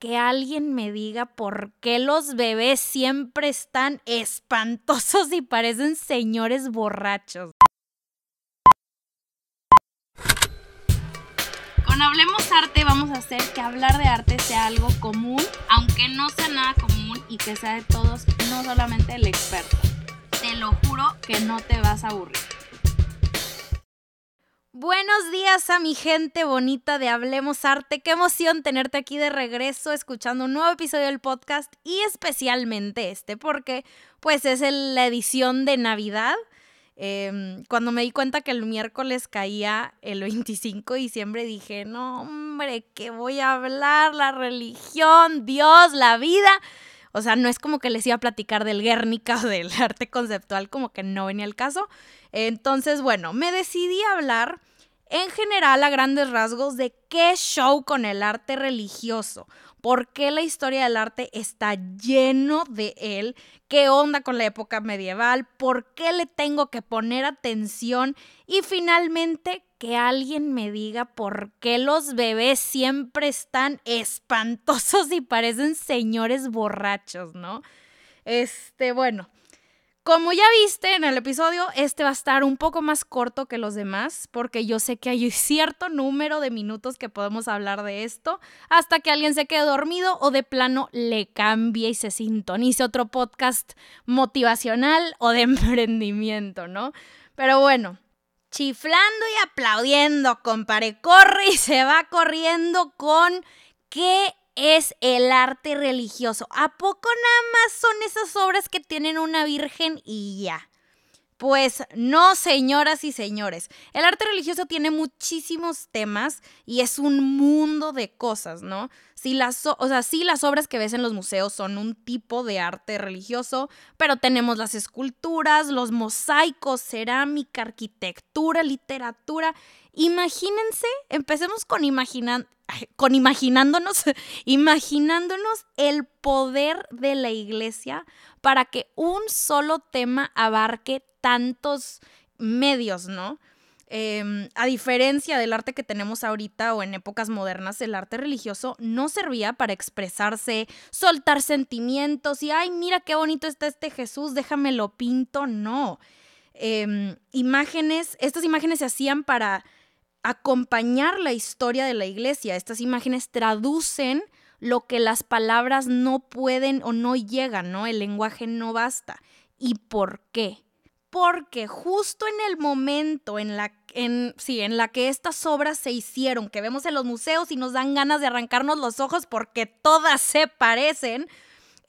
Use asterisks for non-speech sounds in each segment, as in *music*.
que alguien me diga por qué los bebés siempre están espantosos y parecen señores borrachos. Con Hablemos Arte vamos a hacer que hablar de arte sea algo común, aunque no sea nada común y que sea de todos, no solamente el experto. Te lo juro que no te vas a aburrir. Buenos días a mi gente bonita de Hablemos Arte. Qué emoción tenerte aquí de regreso escuchando un nuevo episodio del podcast y especialmente este porque pues es la edición de Navidad. Em, cuando me di cuenta que el miércoles caía el 25 de diciembre dije, no hombre, ¿qué voy a hablar? La religión, Dios, la vida. O sea, no es como que les iba a platicar del Guernica o del arte conceptual, como que no venía el caso. Entonces, bueno, me decidí a hablar en general a grandes rasgos de qué show con el arte religioso, por qué la historia del arte está lleno de él, qué onda con la época medieval, por qué le tengo que poner atención y finalmente que alguien me diga por qué los bebés siempre están espantosos y parecen señores borrachos, ¿no? Este, bueno, como ya viste en el episodio, este va a estar un poco más corto que los demás, porque yo sé que hay *laughs* cierto número de minutos que podemos hablar de esto, hasta que alguien se quede dormido o de plano le cambie y se sintonice otro podcast motivacional o de *laughs* emprendimiento, ¿no? Pero bueno, chiflando y aplaudiendo, compare, corre y se va corriendo con qué es el arte religioso. ¿A poco nada más son esas obras que tienen una virgen y ya? Pues no, señoras y señores. El arte religioso tiene muchísimos temas y es un mundo de cosas, ¿no? Sí las, o sea, las obras que ves en los museos son un tipo de arte religioso, pero tenemos las esculturas, los mosaicos, cerámica, arquitectura, literatura. Imagínense, empecemos con imaginar con imaginándonos, *laughs* imaginándonos el poder de la iglesia para que un solo tema abarque tantos medios, ¿no? Em, a diferencia del arte que tenemos ahorita o en épocas modernas, el arte religioso no servía para expresarse, soltar sentimientos y, ay, mira qué bonito está este Jesús, déjame lo pinto, no. Em, imágenes, estas imágenes se hacían para acompañar la historia de la iglesia. Estas imágenes traducen lo que las palabras no pueden o no llegan, ¿no? El lenguaje no basta. ¿Y por qué? Porque justo en el momento en la, en, sí, en la que estas obras se hicieron, que vemos en los museos y nos dan ganas de arrancarnos los ojos porque todas se parecen,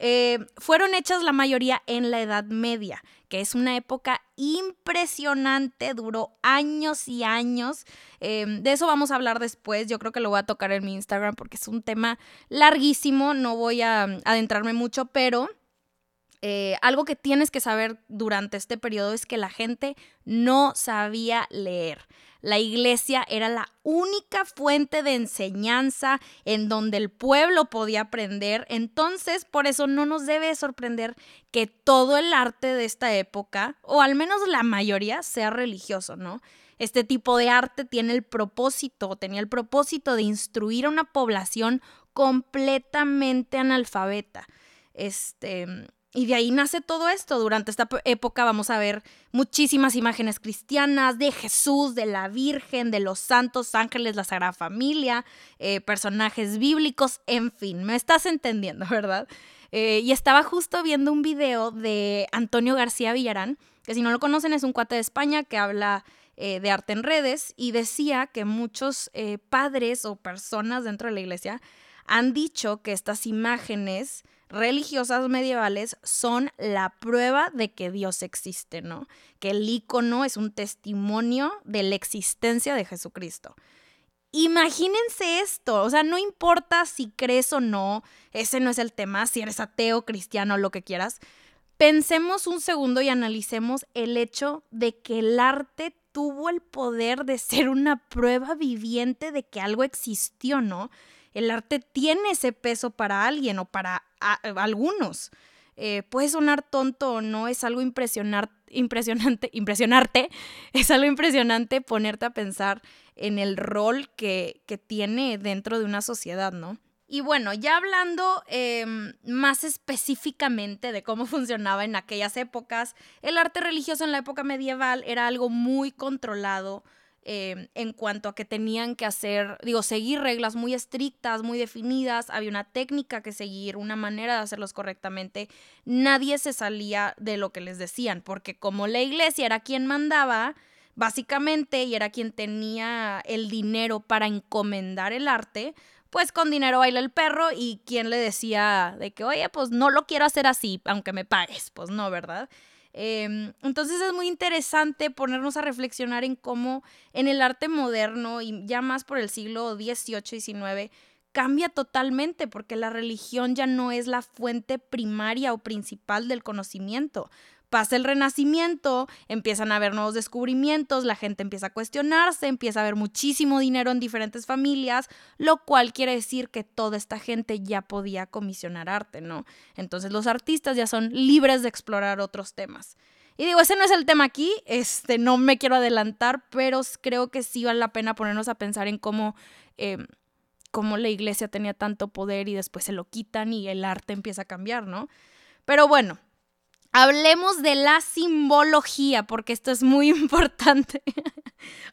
eh, fueron hechas la mayoría en la Edad Media, que es una época impresionante, duró años y años. Em, de eso vamos a hablar después, yo creo que lo voy a tocar en mi Instagram porque es un tema larguísimo, no voy a adentrarme mucho, pero... Eh, algo que tienes que saber durante este periodo es que la gente no sabía leer. La iglesia era la única fuente de enseñanza en donde el pueblo podía aprender. Entonces, por eso no nos debe sorprender que todo el arte de esta época, o al menos la mayoría, sea religioso, ¿no? Este tipo de arte tiene el propósito, tenía el propósito de instruir a una población completamente analfabeta. Este, y de ahí nace todo esto. Durante esta época vamos a ver muchísimas imágenes cristianas de Jesús, de la Virgen, de los santos ángeles, la Sagrada Familia, eh, personajes bíblicos, en fin, me estás entendiendo, *laughs* ¿verdad? Eh, y estaba justo viendo un video de Antonio García Villarán, que si no lo conocen es un cuate de España que habla eh, de arte en redes y decía que muchos padres o personas dentro de la iglesia han dicho que estas imágenes religiosas medievales son la prueba de que Dios existe, ¿no? Que el icono es un testimonio de la existencia de Jesucristo. Imagínense esto, o sea, no importa si crees o no, ese no es el tema, si eres ateo, cristiano, lo que quieras. Pensemos un segundo y analicemos el hecho de que el arte tuvo el poder de ser una prueba viviente de que algo existió, ¿no? El arte tiene ese peso para alguien o para algunos. Eh, puede sonar tonto o no, es algo impresionante, *laughs* impresionarte, es algo impresionante ponerte a pensar en el rol que, que tiene dentro de una sociedad, ¿no? Y bueno, ya hablando em, más específicamente de cómo funcionaba en aquellas épocas, el arte religioso en la época medieval era algo muy controlado em, en cuanto a que tenían que hacer, digo, seguir reglas muy estrictas, muy definidas, había una técnica que seguir, una manera de hacerlos correctamente, nadie se salía de lo que les decían, porque como la iglesia era quien mandaba, básicamente, y era quien tenía el dinero para encomendar el arte, pues con dinero baila el perro y quien le decía de que, oye, pues no lo quiero hacer así, aunque me pagues, pues no, ¿verdad? Em, entonces es muy interesante ponernos a reflexionar en cómo en el arte moderno y ya más por el siglo XVIII, XIX, cambia totalmente porque la religión ya no es la fuente primaria o principal del conocimiento pasa el renacimiento, empiezan a haber nuevos descubrimientos, la gente empieza a cuestionarse, empieza a haber muchísimo dinero en diferentes familias, lo cual quiere decir que toda esta gente ya podía comisionar arte, ¿no? Entonces los artistas ya son libres de explorar otros temas. Y digo, ese no es el tema aquí, este, no me quiero adelantar, pero creo que sí vale la pena ponernos a pensar en cómo, em, cómo la iglesia tenía tanto poder y después se lo quitan y el arte empieza a cambiar, ¿no? Pero bueno, Hablemos de la simbología, porque esto es muy *laughs* importante.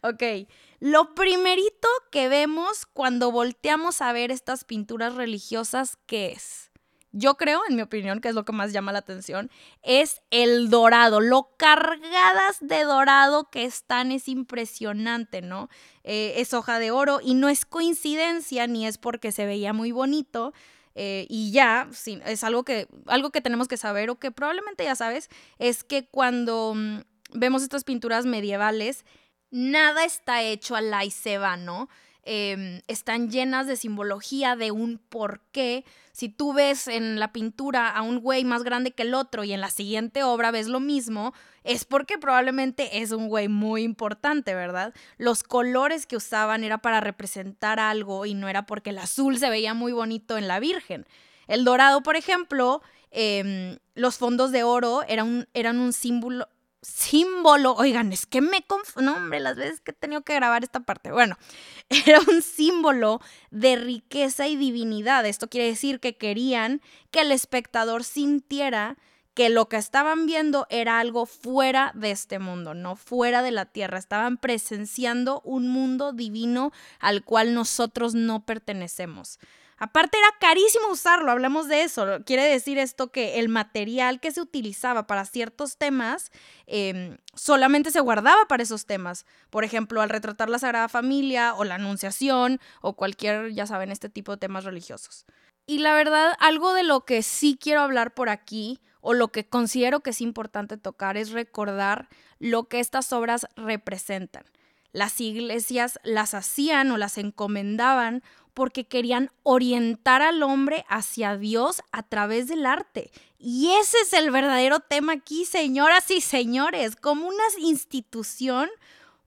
ok, lo primerito que vemos cuando volteamos a ver estas pinturas religiosas, ¿qué es? Yo creo, en mi opinión, que es lo que más llama la atención, es el dorado. Lo cargadas de dorado que están es impresionante, ¿no? Eh, es hoja de oro y no es coincidencia ni es porque se veía muy bonito, eh, y ya, es algo que, algo que tenemos que saber o que probablemente ya sabes, es que cuando mm, vemos estas pinturas medievales, nada está hecho a la y se va, ¿no? Em, están llenas de simbología, de un porqué. Si tú ves en la pintura a un güey más grande que el otro y en la siguiente obra ves lo mismo, es porque probablemente es un güey muy importante, ¿verdad? Los colores que usaban era para representar algo y no era porque el azul se veía muy bonito en la Virgen. El dorado, por ejemplo, em, los fondos de oro eran eran un símbolo, símbolo, oigan, es que me confundo, hombre, las veces que he tenido que grabar esta parte, bueno, *laughs* era un símbolo de riqueza y divinidad. Esto quiere decir que querían que el espectador sintiera que lo que estaban viendo era algo fuera de este mundo, no fuera de la tierra. Estaban presenciando un mundo divino al cual nosotros no pertenecemos. Aparte era carísimo usarlo, hablamos de eso. Quiere decir esto que el material que se utilizaba para ciertos temas em, solamente se guardaba para esos temas. Por ejemplo, al retratar la Sagrada Familia o la Anunciación o cualquier, ya saben, este tipo de temas religiosos. Y la verdad, algo de lo que sí quiero hablar por aquí o lo que considero que es importante tocar es recordar lo que estas obras representan. Las iglesias las hacían o las encomendaban porque querían orientar al hombre hacia Dios a través del arte. Y ese es el verdadero tema aquí, señoras y señores, como una institución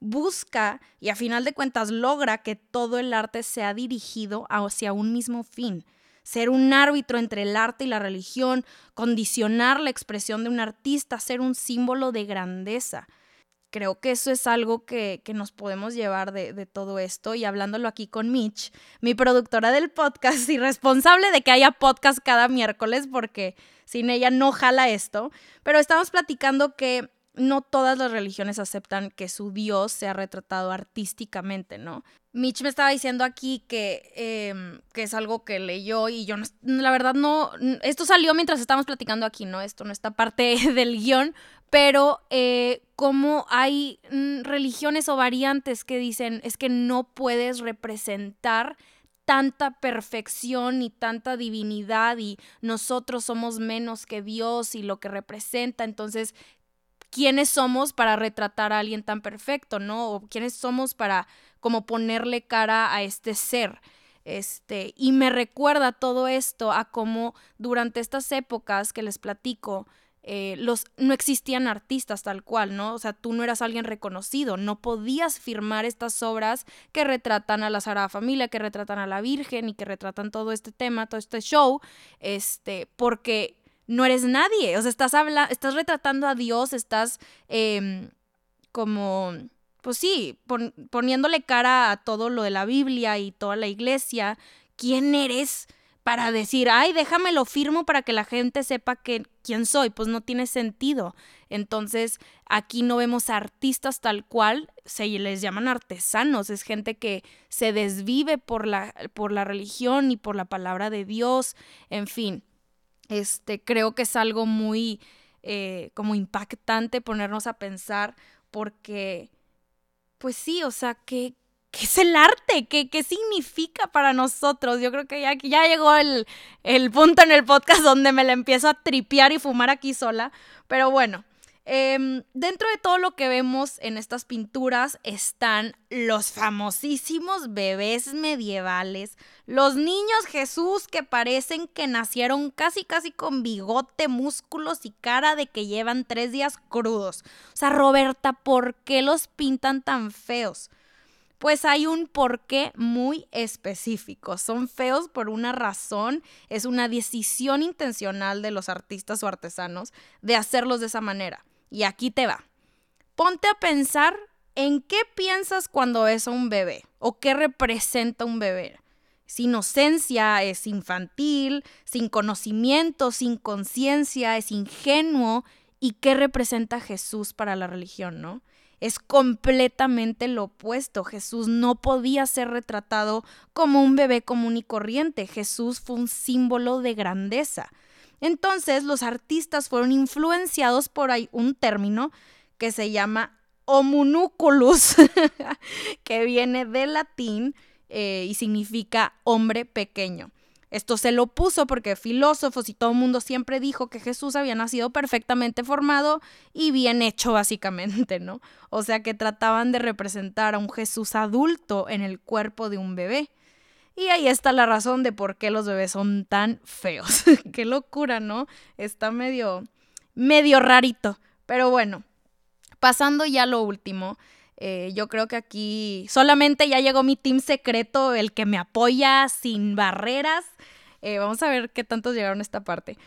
busca y a final de cuentas logra que todo el arte sea dirigido hacia un mismo fin. Ser un árbitro entre el arte y la religión, condicionar la expresión de un artista, ser un símbolo de grandeza creo que eso es algo que, nos podemos llevar de, todo esto. Y hablándolo aquí con Mitch, mi productora del podcast y responsable de que haya podcast cada miércoles, porque sin ella no jala esto. Pero estamos platicando que no todas las religiones aceptan que su Dios sea retratado artísticamente, ¿no? Mitch me estaba diciendo aquí que, em, que es algo que leyó y yo, la verdad no, esto salió mientras estábamos platicando aquí, ¿no? Esto no está parte *laughs* del guion, pero eh, como hay mm, religiones o variantes que dicen es que no puedes representar tanta perfección y tanta divinidad y nosotros somos menos que Dios y lo que representa, entonces quiénes somos para retratar a alguien tan perfecto, ¿no? O quiénes somos para como ponerle cara a este ser. Este, y me recuerda todo esto a cómo durante estas épocas que les platico, eh, los, no existían artistas tal cual, ¿no? O sea, tú no eras alguien reconocido, no podías firmar estas obras que retratan a la Sagrada Familia, que retratan a la Virgen y que retratan todo este tema, todo este show, este, porque no eres nadie. O sea, estás, habla estás retratando a Dios, estás em, como, pues sí, poniéndole cara a todo lo de la Biblia y toda la iglesia. ¿Quién eres para decir, ay, déjame lo firmo para que la gente sepa que, quién soy, pues no tiene sentido. Entonces, aquí no vemos artistas tal cual, se les llaman artesanos, es gente que se desvive por la, por la religión y por la palabra de Dios, en fin. Este, creo que es algo muy eh, como impactante ponernos a pensar porque, pues sí, o sea, que ¿qué es el arte? ¿Qué, ¿Qué, significa para nosotros? Yo creo que ya, ya llegó el, el, punto en el podcast donde me la empiezo a tripear y fumar aquí sola. Pero bueno, em, dentro de todo lo que vemos en estas pinturas están los famosísimos bebés medievales, los niños Jesús que parecen que nacieron casi casi con bigote, músculos y cara de que llevan tres días crudos. O sea, Roberta, ¿por qué los pintan tan feos? Pues hay un porqué muy específico. Son feos por una razón, es una decisión intencional de los artistas o artesanos de hacerlos de esa manera. Y aquí te va. Ponte a pensar en qué piensas cuando ves a un bebé o qué representa un bebé. Es inocencia, es infantil, sin conocimiento, sin conciencia, es ingenuo. ¿Y qué representa Jesús para la religión, no? es completamente lo opuesto. Jesús no podía ser retratado como un bebé común y corriente. Jesús fue un símbolo de grandeza. Entonces los artistas fueron influenciados por ahí un término que se llama homunúculus, *laughs* que viene del latín eh, y significa hombre pequeño. Esto se lo puso porque filósofos y todo el mundo siempre dijo que Jesús había nacido perfectamente formado y bien hecho básicamente, ¿no? O sea que trataban de representar a un Jesús adulto en el cuerpo de un bebé. Y ahí está la razón de por qué los bebés son tan feos. *laughs* qué locura, ¿no? Está medio, medio rarito. Pero bueno, pasando ya a lo último. Eh, yo creo que aquí solamente ya llegó mi team secreto, el que me apoya sin barreras. Eh, vamos a ver qué tantos llegaron a esta parte.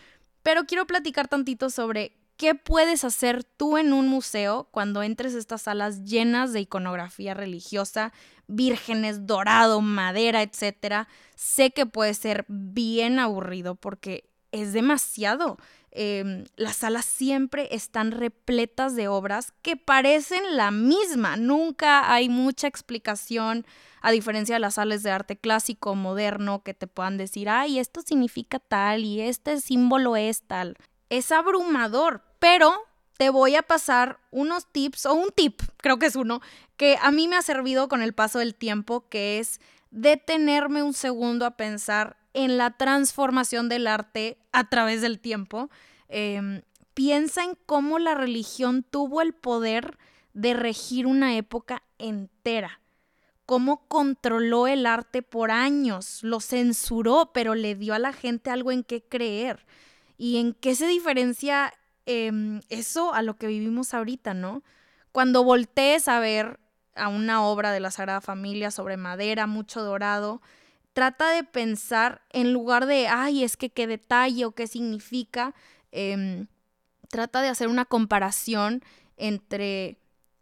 Pero quiero platicar tantito sobre qué puedes hacer tú en un museo cuando entres a estas salas llenas de iconografía religiosa, vírgenes, dorado, madera, etc. Sé que puede ser bien aburrido porque es demasiado. Em, las salas siempre están repletas de obras que parecen la misma. Nunca hay mucha explicación, a diferencia de las salas de arte clásico, moderno, que te puedan decir, ay, esto significa tal y este símbolo es tal. Es abrumador, pero te voy a pasar unos tips, o un tip, creo que es uno, que a mí me ha servido con el paso del tiempo, que es detenerme un segundo a pensar en la transformación del arte a través del tiempo. Em, piensa en cómo la religión tuvo el poder de regir una época entera, cómo controló el arte por años, lo censuró, pero le dio a la gente algo en qué creer. ¿Y en qué se diferencia em, eso a lo que vivimos ahorita, no? Cuando voltees a ver a una obra de la Sagrada Familia sobre madera, mucho dorado, trata de pensar en lugar de, ay, es que qué detalle o qué significa, em, trata de hacer una comparación entre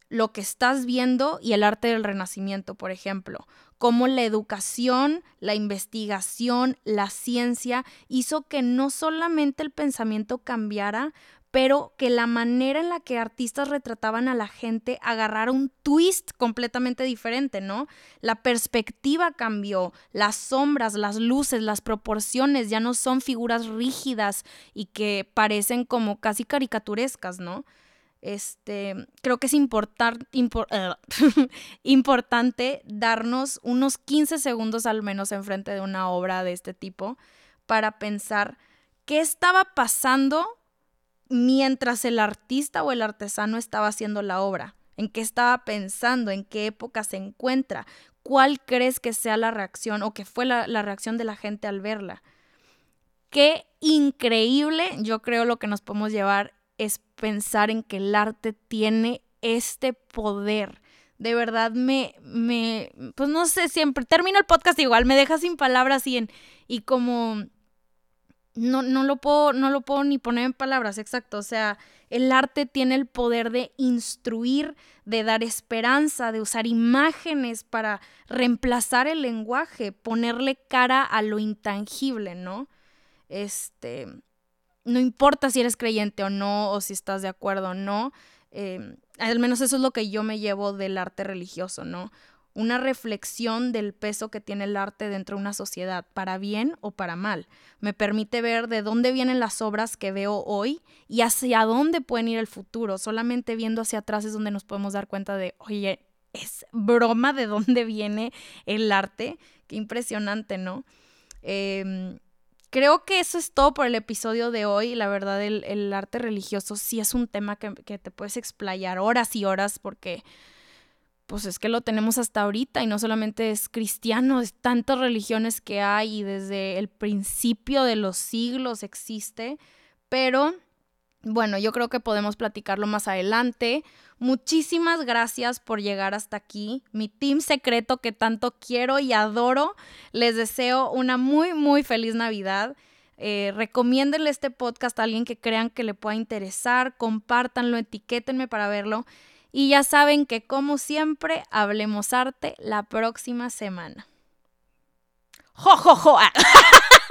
lo que estás viendo y el arte del renacimiento, por ejemplo, cómo la educación, la investigación, la ciencia hizo que no solamente el pensamiento cambiara, pero que la manera en la que artistas retrataban a la gente agarrara un twist completamente diferente, ¿no? La perspectiva cambió, las sombras, las luces, las proporciones ya no son figuras rígidas y que parecen como casi caricaturescas, ¿no? Este, creo que es *laughs* importante darnos unos 15 segundos al menos enfrente de una obra de este tipo para pensar qué estaba pasando mientras el artista o el artesano estaba haciendo la obra, en qué estaba pensando, en qué época se encuentra, cuál crees que sea la reacción o que fue la, reacción de la gente al verla. Qué increíble, yo creo lo que nos podemos llevar es pensar en que el arte tiene este poder. De verdad me, me, pues no sé, siempre termino el podcast igual, me deja sin palabras y, en, y como no, no, lo puedo, no lo puedo ni poner en palabras, exacto. O sea, el arte tiene el poder de instruir, de dar esperanza, de usar imágenes para reemplazar el lenguaje, ponerle cara a lo intangible, ¿no? Este, no importa si eres creyente o no, o si estás de acuerdo o no, eh, al menos eso es lo que yo me llevo del arte religioso, ¿no? Una reflexión del peso que tiene el arte dentro de una sociedad, para bien o para mal. Me permite ver de dónde vienen las obras que veo hoy y hacia dónde pueden ir el futuro. Solamente viendo hacia atrás es donde nos podemos dar cuenta de, oye, es broma de dónde viene el arte. Qué impresionante, ¿no? Em, creo que eso es todo por el episodio de hoy. La verdad, el, arte religioso sí es un tema que, que te puedes explayar horas y horas porque pues es que lo tenemos hasta ahorita y no solamente es cristiano, es tantas religiones que hay y desde el principio de los siglos existe, pero bueno, yo creo que podemos platicarlo más adelante. Muchísimas gracias por llegar hasta aquí. Mi team secreto que tanto quiero y adoro. Les deseo una muy, muy feliz Navidad. Eh, recomiéndenle este podcast a alguien que crean que le pueda interesar. Compártanlo, etiquétenme para verlo. Y ya saben que como siempre, hablemos arte la próxima semana. ¡Jo, jo, jo! *laughs*